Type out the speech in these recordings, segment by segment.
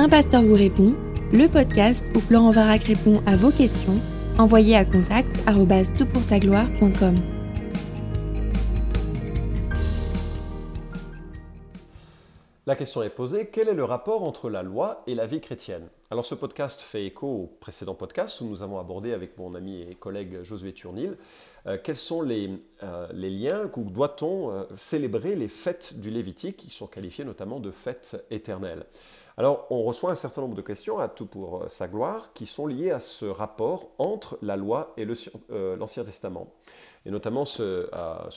Un pasteur vous répond, le podcast où Florent Varac répond à vos questions, envoyez à contact gloire.com La question est posée, quel est le rapport entre la loi et la vie chrétienne? Alors ce podcast fait écho au précédent podcast où nous avons abordé avec mon ami et collègue Josué Turnil euh, quels sont les, euh, liens, où doit-on euh, célébrer les fêtes du Lévitique? Qui sont qualifiées notamment de fêtes éternelles. Alors on reçoit un certain nombre de questions à tout pour sa gloire qui sont liées à ce rapport entre la loi et l'Ancien Testament et notamment ce,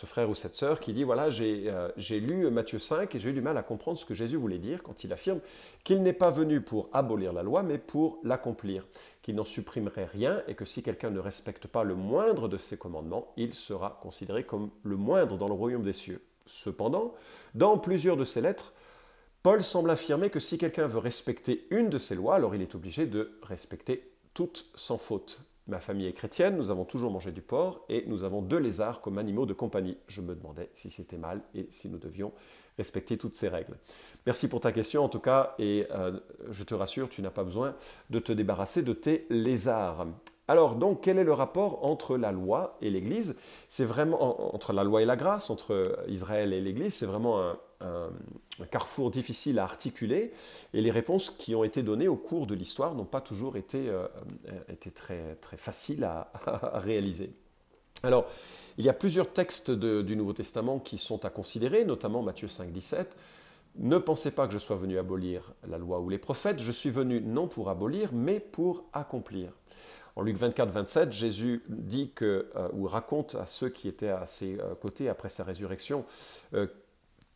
frère ou cette sœur qui dit, voilà, euh, j'ai lu Matthieu 5 et j'ai eu du mal à comprendre ce que Jésus voulait dire quand il affirme qu'il n'est pas venu pour abolir la loi, mais pour l'accomplir, qu'il n'en supprimerait rien et que si quelqu'un ne respecte pas le moindre de ses commandements, il sera considéré comme le moindre dans le royaume des cieux. Cependant, dans plusieurs de ses lettres, Paul semble affirmer que si quelqu'un veut respecter une de ces lois, alors il est obligé de respecter toutes sans faute. Ma famille est chrétienne, nous avons toujours mangé du porc et nous avons deux lézards comme animaux de compagnie. Je me demandais si c'était mal et si nous devions respecter toutes ces règles. Merci pour ta question en tout cas et euh, je te rassure, tu n'as pas besoin de te débarrasser de tes lézards. Alors donc, quel est le rapport entre la loi et l'Église? C'est vraiment entre la loi et la grâce, entre Israël et l'Église, c'est vraiment un, carrefour difficile à articuler, et les réponses qui ont été données au cours de l'histoire n'ont pas toujours été, euh, très faciles à, réaliser. Alors, il y a plusieurs textes du Nouveau Testament qui sont à considérer, notamment Matthieu 5, 17. Ne pensez pas que je sois venu abolir la loi ou les prophètes, je suis venu non pour abolir, mais pour accomplir. En Luc 24, 27, Jésus dit euh, ou raconte à ceux qui étaient à ses euh, côtés après sa résurrection,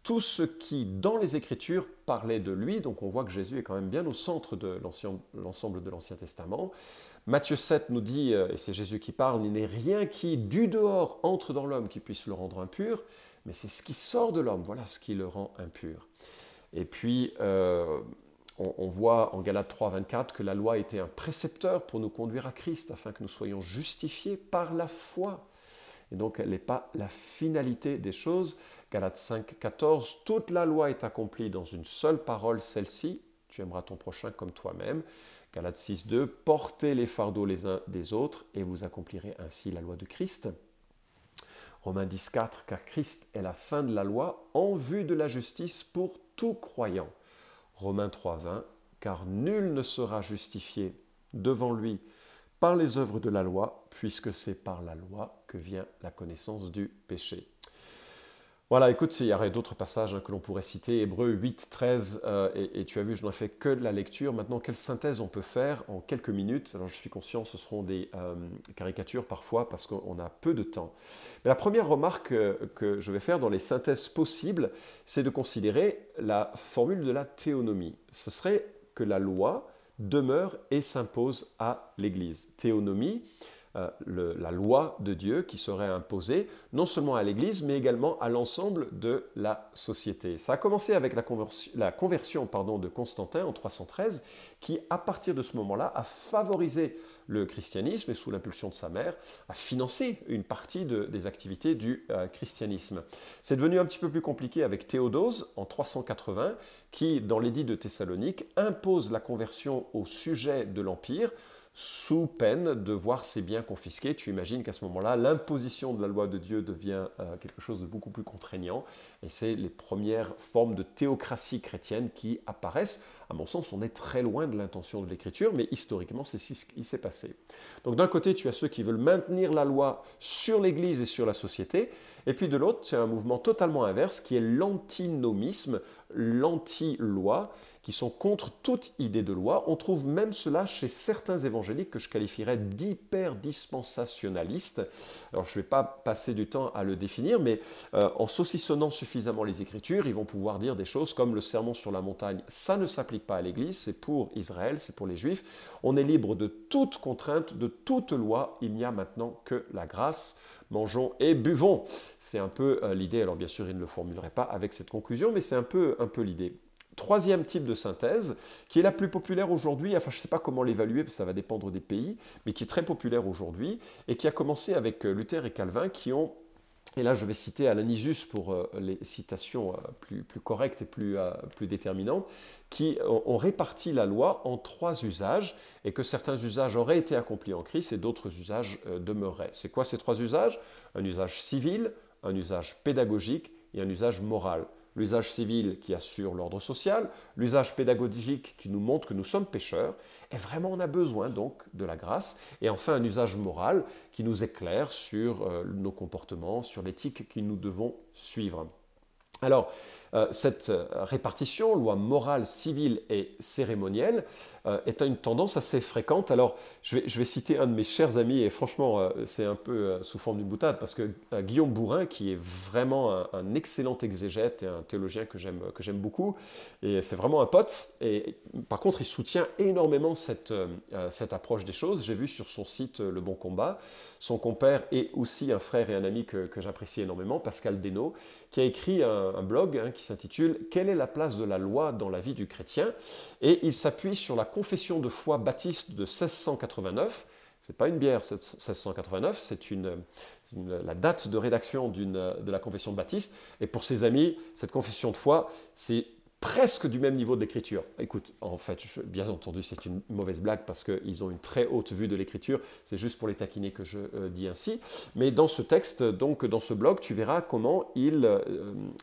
tout ce qui, dans les Écritures, parlait de lui. Donc on voit que Jésus est quand même bien au centre de l'ensemble de l'Ancien Testament. Matthieu 7 nous dit, euh, et c'est Jésus qui parle, il n'est rien qui, du dehors, entre dans l'homme qui puisse le rendre impur, mais c'est ce qui sort de l'homme, voilà ce qui le rend impur. Et puis, euh, on, voit en Galates 3, 24 que la loi était un précepteur pour nous conduire à Christ, afin que nous soyons justifiés par la foi. Et donc, elle n'est pas la finalité des choses. Galates 5, 14, toute la loi est accomplie dans une seule parole, celle-ci, tu aimeras ton prochain comme toi-même. Galates 6, 2, portez les fardeaux les uns des autres et vous accomplirez ainsi la loi de Christ. Romains 10, 4, car Christ est la fin de la loi en vue de la justice pour tout croyant. Romains 3, 20, car nul ne sera justifié devant lui par les œuvres de la loi, puisque c'est par la loi que vient la connaissance du péché. Voilà, écoute, il y aurait d'autres passages que l'on pourrait citer, Hébreu 8, 13, euh, et, tu as vu, je n'en fais que la lecture. Maintenant, quelle synthèse on peut faire en quelques minutes? Alors, je suis conscient, ce seront des euh, caricatures parfois parce qu'on a peu de temps. Mais la première remarque euh, que je vais faire dans les synthèses possibles, c'est de considérer la formule de la théonomie. Ce serait que la loi demeure et s'impose à l'Église. Théonomie, euh, la loi de Dieu qui serait imposée non seulement à l'Église, mais également à l'ensemble de la société. Ça a commencé avec la conversion, de Constantin en 313, qui, à partir de ce moment-là, a favorisé le christianisme et, sous l'impulsion de sa mère, a financé une partie des activités du euh, christianisme. C'est devenu un petit peu plus compliqué avec Théodose en 380, qui, dans l'édit de Thessalonique, impose la conversion au sujet de l'Empire sous peine de voir ses biens confisqués. Tu imagines qu'à ce moment-là, l'imposition de la loi de Dieu devient euh, quelque chose de beaucoup plus contraignant. Et c'est les premières formes de théocratie chrétienne qui apparaissent. À mon sens, on est très loin de l'intention de l'Écriture, mais historiquement, c'est ce qui s'est passé. Donc d'un côté, tu as ceux qui veulent maintenir la loi sur l'Église et sur la société. Et puis de l'autre, tu as un mouvement totalement inverse qui est l'antinomisme, l'anti-loi, qui sont contre toute idée de loi. On trouve même cela chez certains évangéliques que je qualifierais d'hyper-dispensationalistes. Alors je ne vais pas passer du temps à le définir, mais euh, en saucissonnant suffisamment les Écritures, ils vont pouvoir dire des choses comme le sermon sur la montagne, ça ne s'applique pas à l'Église, c'est pour Israël, c'est pour les Juifs. On est libre de toute contrainte, de toute loi, il n'y a maintenant que la grâce mangeons et buvons. C'est un peu euh, l'idée, alors bien sûr il ne le formulerait pas avec cette conclusion, mais c'est un peu, un peu l'idée. Troisième type de synthèse, qui est la plus populaire aujourd'hui, enfin je ne sais pas comment l'évaluer, parce que ça va dépendre des pays, mais qui est très populaire aujourd'hui, et qui a commencé avec euh, Luther et Calvin, qui ont et là je vais citer Alanisus pour euh, les citations euh, plus, plus, correctes et plus, plus déterminantes, qui ont réparti la loi en trois usages, et que certains usages auraient été accomplis en Christ et d'autres usages demeuraient. C'est quoi ces trois usages? Un usage civil, un usage pédagogique et un usage moral l'usage civil qui assure l'ordre social, l'usage pédagogique qui nous montre que nous sommes pécheurs, et vraiment on a besoin donc de la grâce, et enfin un usage moral qui nous éclaire sur euh, nos comportements, sur l'éthique que nous devons suivre. Alors, euh, cette euh, répartition, loi morale, civile et cérémonielle, euh, est une tendance assez fréquente. Alors, je vais, citer un de mes chers amis, et franchement, c'est un peu sous forme d'une boutade, parce que Guillaume Bourrin, qui est vraiment un, excellent exégète et un théologien que j'aime beaucoup, et c'est vraiment un pote, et par contre, il soutient énormément cette, cette approche des choses. J'ai vu sur son site Le Bon Combat, son compère et aussi un frère et un ami que, j'apprécie énormément, Pascal Desnaux, qui a écrit un, blog hein, qui s'intitule Quelle est la place de la loi dans la vie du chrétien? Et il s'appuie sur la confession de foi baptiste de 1689. C'est pas une bière 1689, c'est la date de rédaction de la confession de Baptiste. Et pour ses amis, cette confession de foi, c'est presque du même niveau de l'écriture. Écoute, en fait, bien entendu, c'est une mauvaise blague parce qu'ils ont une très haute vue de l'écriture. C'est juste pour les taquiner que je euh, dis ainsi. Mais dans ce texte, donc dans ce blog, tu verras comment ils euh,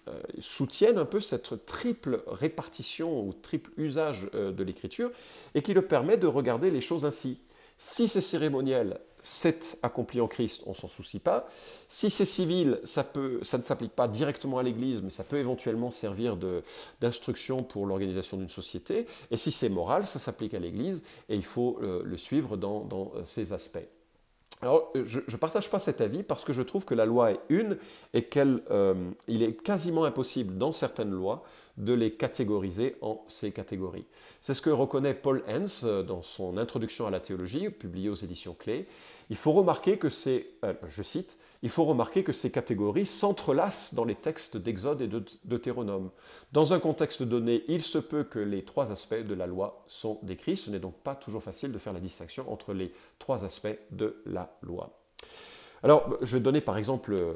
euh, soutiennent un peu cette triple répartition ou triple usage de l'écriture et qui le permet de regarder les choses ainsi. Si c'est cérémoniel, c'est accompli en Christ, on s'en soucie pas. Si c'est civil, ça, peut, ça ne s'applique pas directement à l'Église, mais ça peut éventuellement servir d'instruction pour l'organisation d'une société. Et si c'est moral, ça s'applique à l'Église et il faut le, suivre dans, euh, ces aspects. Alors, je ne partage pas cet avis parce que je trouve que la loi est une et qu'il euh, est quasiment impossible dans certaines lois de les catégoriser en ces catégories. C'est ce que reconnaît Paul Hens dans son Introduction à la théologie, publié aux éditions Clés. Il faut remarquer que ces, euh, je cite, il faut remarquer que ces catégories s'entrelacent dans les textes d'Exode et d'Eutéronome. Dans un contexte donné, il se peut que les trois aspects de la loi sont décrits. Ce n'est donc pas toujours facile de faire la distinction entre les trois aspects de la loi. Alors, je vais donner par exemple euh,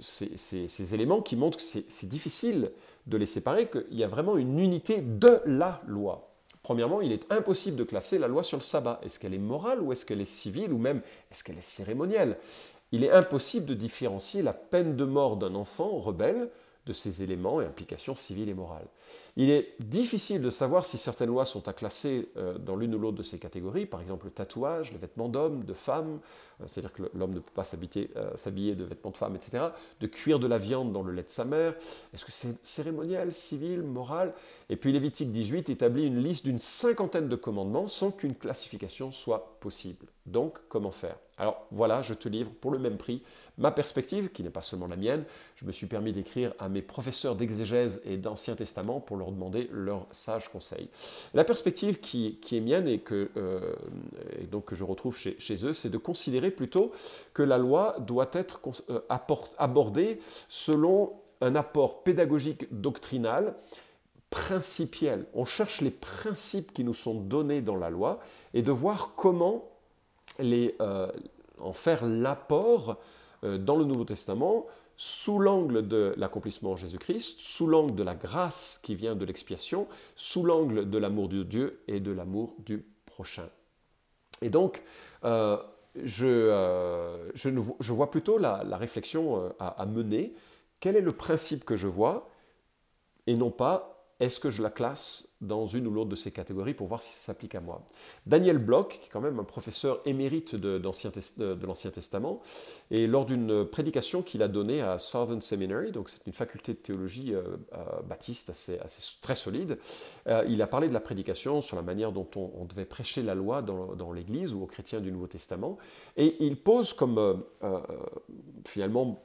ces, ces, éléments qui montrent que c'est difficile de les séparer, qu'il y a vraiment une unité de la loi. Premièrement, il est impossible de classer la loi sur le sabbat. Est-ce qu'elle est morale ou est-ce qu'elle est civile ou même est-ce qu'elle est cérémonielle? Il est impossible de différencier la peine de mort d'un enfant rebelle de ses éléments et implications civiles et morales. Il est difficile de savoir si certaines lois sont à classer euh, dans l'une ou l'autre de ces catégories, par exemple le tatouage, les vêtements d'hommes, de femmes, euh, c'est-à-dire que l'homme ne peut pas euh, s'habiller de vêtements de femmes, etc., de cuire de la viande dans le lait de sa mère, est-ce que c'est cérémonial, civil, moral? Et puis Lévitique 18 établit une liste d'une cinquantaine de commandements sans qu'une classification soit possible. Donc, comment faire? Alors voilà, je te livre pour le même prix ma perspective, qui n'est pas seulement la mienne. Je me suis permis d'écrire à mes professeurs d'exégèse et d'Ancien Testament pour leur demander leurs sages conseils. La perspective qui, est mienne et que, euh, donc que je retrouve chez, eux, c'est de considérer plutôt que la loi doit être euh, abordée selon un apport pédagogique doctrinal principiel. On cherche les principes qui nous sont donnés dans la loi et de voir comment les, euh, en faire l'apport dans le Nouveau Testament sous l'angle de l'accomplissement en Jésus-Christ, sous l'angle de la grâce qui vient de l'expiation, sous l'angle de l'amour de Dieu et de l'amour du prochain. Et donc, euh, je, euh, je, vois plutôt la, réflexion euh, à, mener. Quel est le principe que je vois et non pas est-ce que je la classe dans une ou l'autre de ces catégories pour voir si ça s'applique à moi? Daniel Bloch, qui est quand même un professeur émérite de, l'Ancien Testament, et lors d'une prédication qu'il a donnée à Southern Seminary, donc c'est une faculté de théologie euh, euh, baptiste assez, très solide, euh, il a parlé de la prédication sur la manière dont on, devait prêcher la loi dans, l'Église ou aux chrétiens du Nouveau Testament, et il pose comme finalement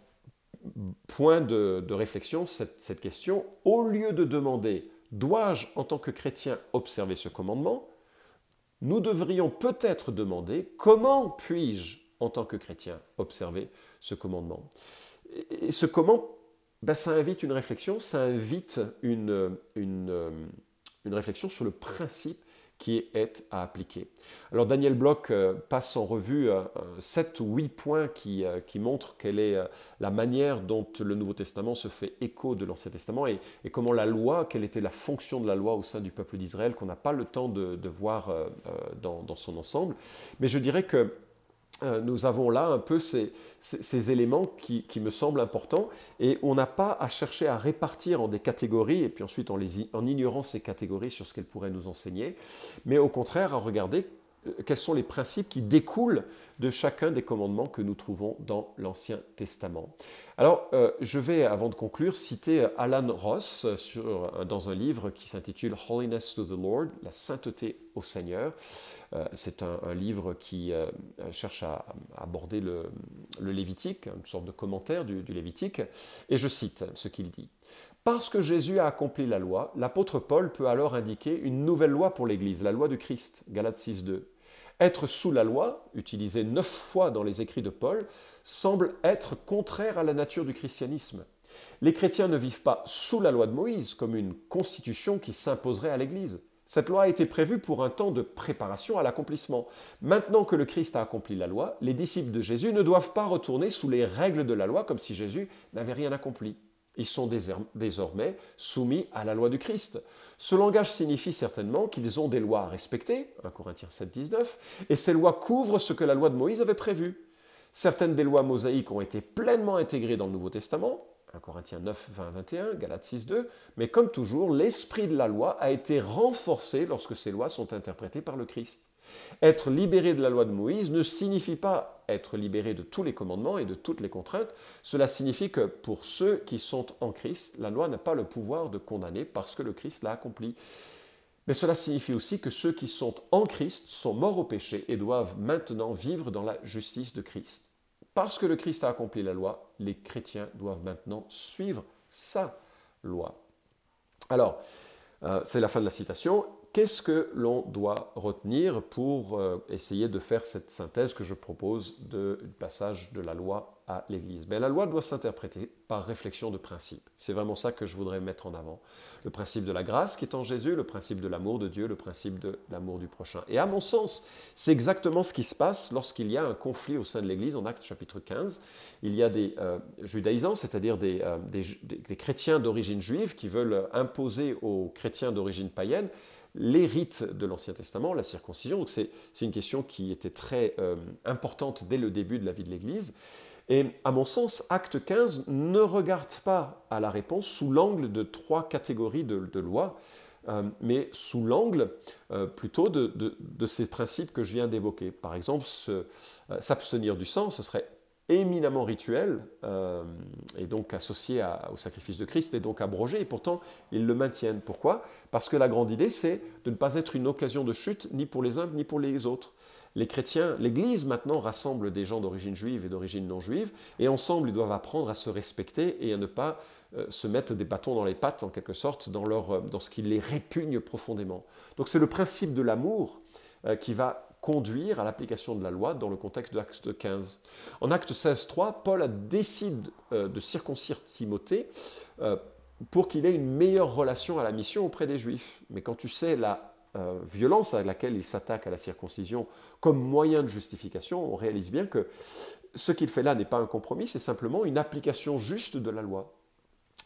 point de, réflexion cette, question, au lieu de demander dois-je en tant que chrétien observer ce commandement, nous devrions peut-être demander comment puis-je en tant que chrétien observer ce commandement? Et ce comment, ben, ça invite une réflexion, ça invite une réflexion sur le principe qui est à appliquer. Alors Daniel Bloch euh, passe en revue euh, sept ou huit points qui, euh, qui, montrent quelle est la manière dont le Nouveau Testament se fait écho de l'Ancien Testament et, comment la loi, quelle était la fonction de la loi au sein du peuple d'Israël qu'on n'a pas le temps de, voir dans, son ensemble. Mais je dirais que euh, nous avons là un peu ces, éléments qui, me semblent importants et on n'a pas à chercher à répartir en des catégories et puis ensuite en, ignorant ces catégories sur ce qu'elles pourraient nous enseigner, mais au contraire à regarder quels sont les principes qui découlent de chacun des commandements que nous trouvons dans l'Ancien Testament. Alors, euh, je vais, avant de conclure, citer Alan Ross dans un livre qui s'intitule Holiness to the Lord, la sainteté au Seigneur. Euh, c'est un, livre qui euh, cherche à, aborder le, Lévitique, une sorte de commentaire du, du Lévitique, et je cite ce qu'il dit. Parce que Jésus a accompli la loi, l'apôtre Paul peut alors indiquer une nouvelle loi pour l'Église, la loi de Christ, Galates 6.2. Être sous la loi, utilisé neuf fois dans les écrits de Paul, semble être contraire à la nature du christianisme. Les chrétiens ne vivent pas sous la loi de Moïse comme une constitution qui s'imposerait à l'Église. Cette loi a été prévue pour un temps de préparation à l'accomplissement. Maintenant que le Christ a accompli la loi, les disciples de Jésus ne doivent pas retourner sous les règles de la loi comme si Jésus n'avait rien accompli. Ils sont désormais soumis à la loi du Christ. Ce langage signifie certainement qu'ils ont des lois à respecter, 1 Corinthiens 7, 19, et ces lois couvrent ce que la loi de Moïse avait prévu. Certaines des lois mosaïques ont été pleinement intégrées dans le Nouveau Testament, 1 Corinthiens 9, 20, 21, Galates 6, 2, mais comme toujours, l'esprit de la loi a été renforcé lorsque ces lois sont interprétées par le Christ. Être libéré de la loi de Moïse ne signifie pas être libéré de tous les commandements et de toutes les contraintes. Cela signifie que pour ceux qui sont en Christ, la loi n'a pas le pouvoir de condamner parce que le Christ l'a accompli. Mais cela signifie aussi que ceux qui sont en Christ sont morts au péché et doivent maintenant vivre dans la justice de Christ. Parce que le Christ a accompli la loi, les chrétiens doivent maintenant suivre sa loi. Alors, euh, c'est la fin de la citation. Qu'est-ce que l'on doit retenir pour euh, essayer de faire cette synthèse que je propose du passage de la loi à l'Église? Mais La loi doit s'interpréter par réflexion de principe. C'est vraiment ça que je voudrais mettre en avant. Le principe de la grâce qui est en Jésus, le principe de l'amour de Dieu, le principe de l'amour du prochain. Et à mon sens, c'est exactement ce qui se passe lorsqu'il y a un conflit au sein de l'Église en Actes chapitre 15. Il y a des euh, judaïsants, c'est-à-dire des, euh, des chrétiens d'origine juive qui veulent imposer aux chrétiens d'origine païenne les rites de l'Ancien Testament, la circoncision. Donc c'est une question qui était très euh, importante dès le début de la vie de l'Église. Et à mon sens, Acte 15 ne regarde pas à la réponse sous l'angle de trois catégories de, lois, euh, mais sous l'angle euh, plutôt de, ces principes que je viens d'évoquer. Par exemple, s'abstenir du sang, ce serait éminemment rituel euh, et donc associé au sacrifice de Christ et donc abrogé, et pourtant ils le maintiennent. Pourquoi? Parce que la grande idée, c'est de ne pas être une occasion de chute ni pour les uns ni pour les autres. Les chrétiens, l'Église maintenant rassemble des gens d'origine juive et d'origine non juive, et ensemble ils doivent apprendre à se respecter et à ne pas euh, se mettre des bâtons dans les pattes en quelque sorte dans, leur, euh, dans ce qui les répugne profondément. Donc c'est le principe de l'amour qui va conduire à l'application de la loi dans le contexte de l'acte 15. En acte 16.3, Paul décide euh, de circoncire Timothée euh, pour qu'il ait une meilleure relation à la mission auprès des Juifs. Mais quand tu sais la euh, violence à laquelle il s'attaque à la circoncision comme moyen de justification, on réalise bien que ce qu'il fait là n'est pas un compromis, c'est simplement une application juste de la loi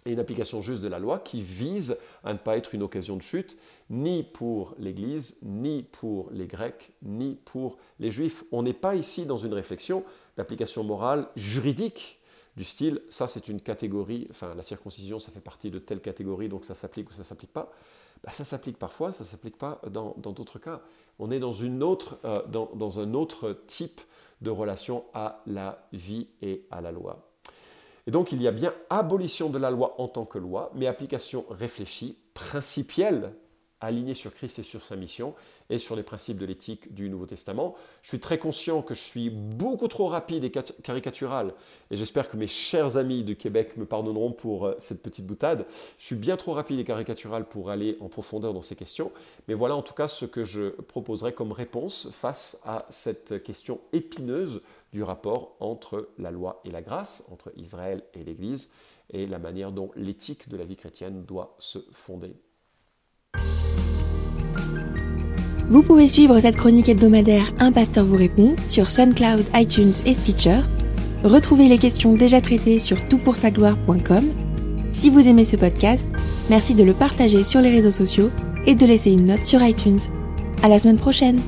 et une application juste de la loi qui vise à ne pas être une occasion de chute, ni pour l'Église, ni pour les Grecs, ni pour les Juifs. On n'est pas ici dans une réflexion d'application morale juridique du style, ça c'est une catégorie, enfin la circoncision ça fait partie de telle catégorie, donc ça s'applique ou ça s'applique pas. Bah, ça s'applique parfois, ça s'applique pas dans d'autres cas. On est dans, une autre, euh, dans un autre type de relation à la vie et à la loi. Donc il y a bien abolition de la loi en tant que loi, mais application réfléchie, principielle, alignée sur Christ et sur sa mission, et sur les principes de l'éthique du Nouveau Testament. Je suis très conscient que je suis beaucoup trop rapide et caricatural, et j'espère que mes chers amis du Québec me pardonneront pour euh, cette petite boutade. Je suis bien trop rapide et caricatural pour aller en profondeur dans ces questions, mais voilà en tout cas ce que je proposerai comme réponse face à cette question épineuse du rapport entre la loi et la grâce, entre Israël et l'Église, et la manière dont l'éthique de la vie chrétienne doit se fonder. Vous pouvez suivre cette chronique hebdomadaire Un pasteur vous répond sur SoundCloud, iTunes et Stitcher. Retrouvez les questions déjà traitées sur toutpoursagloire.com. Si vous aimez ce podcast, merci de le partager sur les réseaux sociaux et de laisser une note sur iTunes. À la semaine prochaine!